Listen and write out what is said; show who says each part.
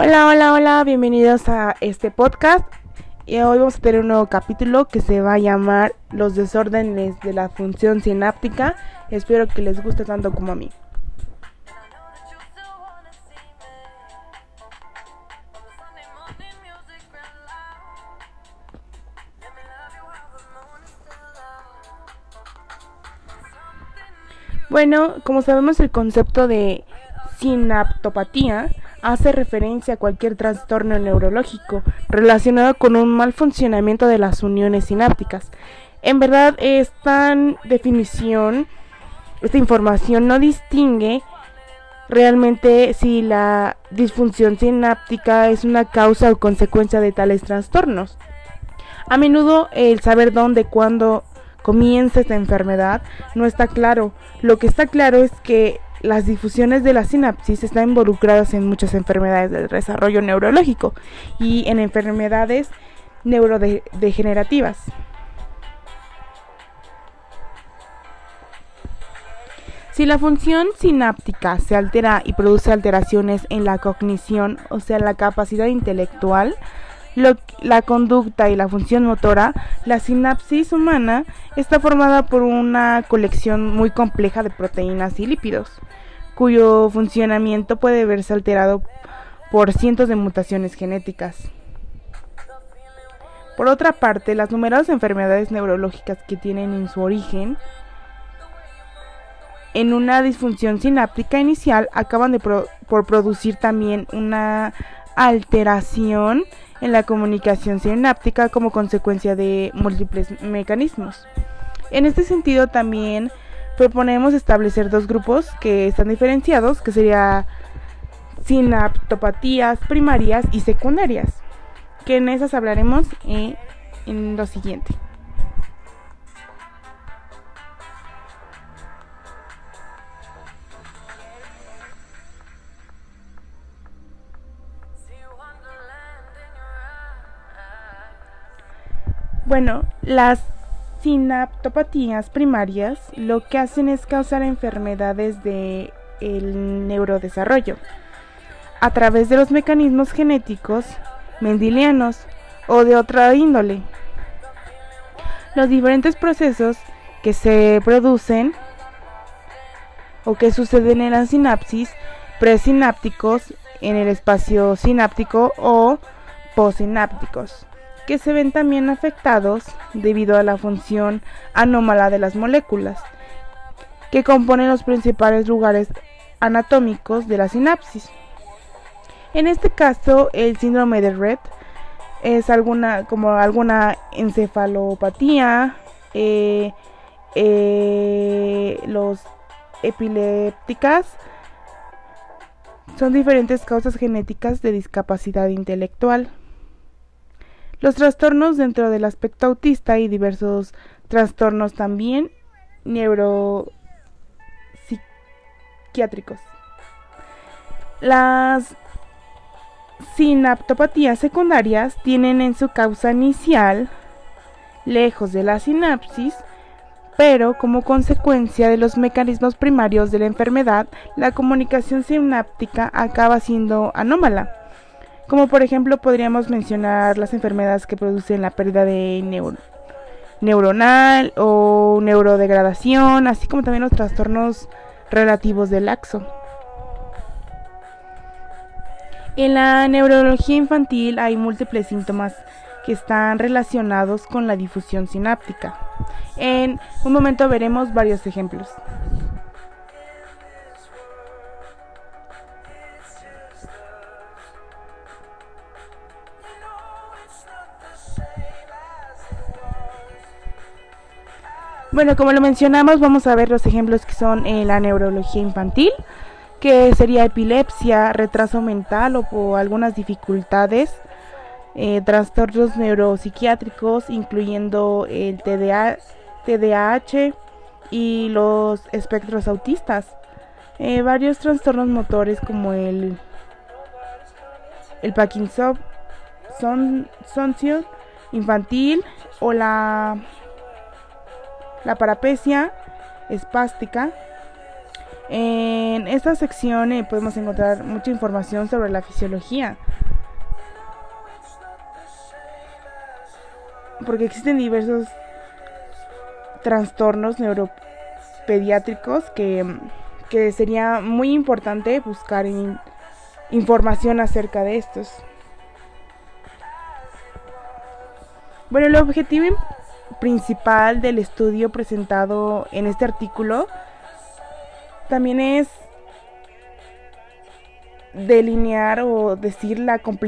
Speaker 1: Hola, hola, hola, bienvenidos a este podcast. Y hoy vamos a tener un nuevo capítulo que se va a llamar Los desórdenes de la función sináptica. Espero que les guste tanto como a mí. Bueno, como sabemos el concepto de sinaptopatía hace referencia a cualquier trastorno neurológico relacionado con un mal funcionamiento de las uniones sinápticas. En verdad, esta definición, esta información no distingue realmente si la disfunción sináptica es una causa o consecuencia de tales trastornos. A menudo el saber dónde, cuándo comienza esta enfermedad no está claro. Lo que está claro es que las difusiones de la sinapsis están involucradas en muchas enfermedades del desarrollo neurológico y en enfermedades neurodegenerativas. Si la función sináptica se altera y produce alteraciones en la cognición, o sea, la capacidad intelectual, la conducta y la función motora, la sinapsis humana está formada por una colección muy compleja de proteínas y lípidos, cuyo funcionamiento puede verse alterado por cientos de mutaciones genéticas. Por otra parte, las numerosas enfermedades neurológicas que tienen en su origen en una disfunción sináptica inicial acaban de por producir también una alteración en la comunicación sináptica como consecuencia de múltiples mecanismos. En este sentido también proponemos establecer dos grupos que están diferenciados, que sería sinaptopatías primarias y secundarias, que en esas hablaremos en, en lo siguiente. Bueno, las sinaptopatías primarias lo que hacen es causar enfermedades del neurodesarrollo a través de los mecanismos genéticos mendelianos o de otra índole. Los diferentes procesos que se producen o que suceden en la sinapsis presinápticos en el espacio sináptico o postsinápticos que se ven también afectados debido a la función anómala de las moléculas, que componen los principales lugares anatómicos de la sinapsis. En este caso, el síndrome de Rett es alguna como alguna encefalopatía, eh, eh, los epilépticas son diferentes causas genéticas de discapacidad intelectual. Los trastornos dentro del aspecto autista y diversos trastornos también neuropsiquiátricos. Las sinaptopatías secundarias tienen en su causa inicial lejos de la sinapsis, pero como consecuencia de los mecanismos primarios de la enfermedad, la comunicación sináptica acaba siendo anómala como por ejemplo podríamos mencionar las enfermedades que producen la pérdida de neuronal o neurodegradación, así como también los trastornos relativos del laxo. En la neurología infantil hay múltiples síntomas que están relacionados con la difusión sináptica. En un momento veremos varios ejemplos. Bueno, como lo mencionamos, vamos a ver los ejemplos que son en la neurología infantil, que sería epilepsia, retraso mental o, algunas dificultades, eh, trastornos neuropsiquiátricos, incluyendo el TDA, TDAH y los espectros autistas. Eh, varios trastornos motores como el, el Parkinson, son, infantil o la la parapecia espástica, en esta sección eh, podemos encontrar mucha información sobre la fisiología. Porque existen diversos trastornos neuropediátricos que, que sería muy importante buscar información acerca de estos. Bueno, el objetivo principal del estudio presentado en este artículo también es delinear o decir la complejidad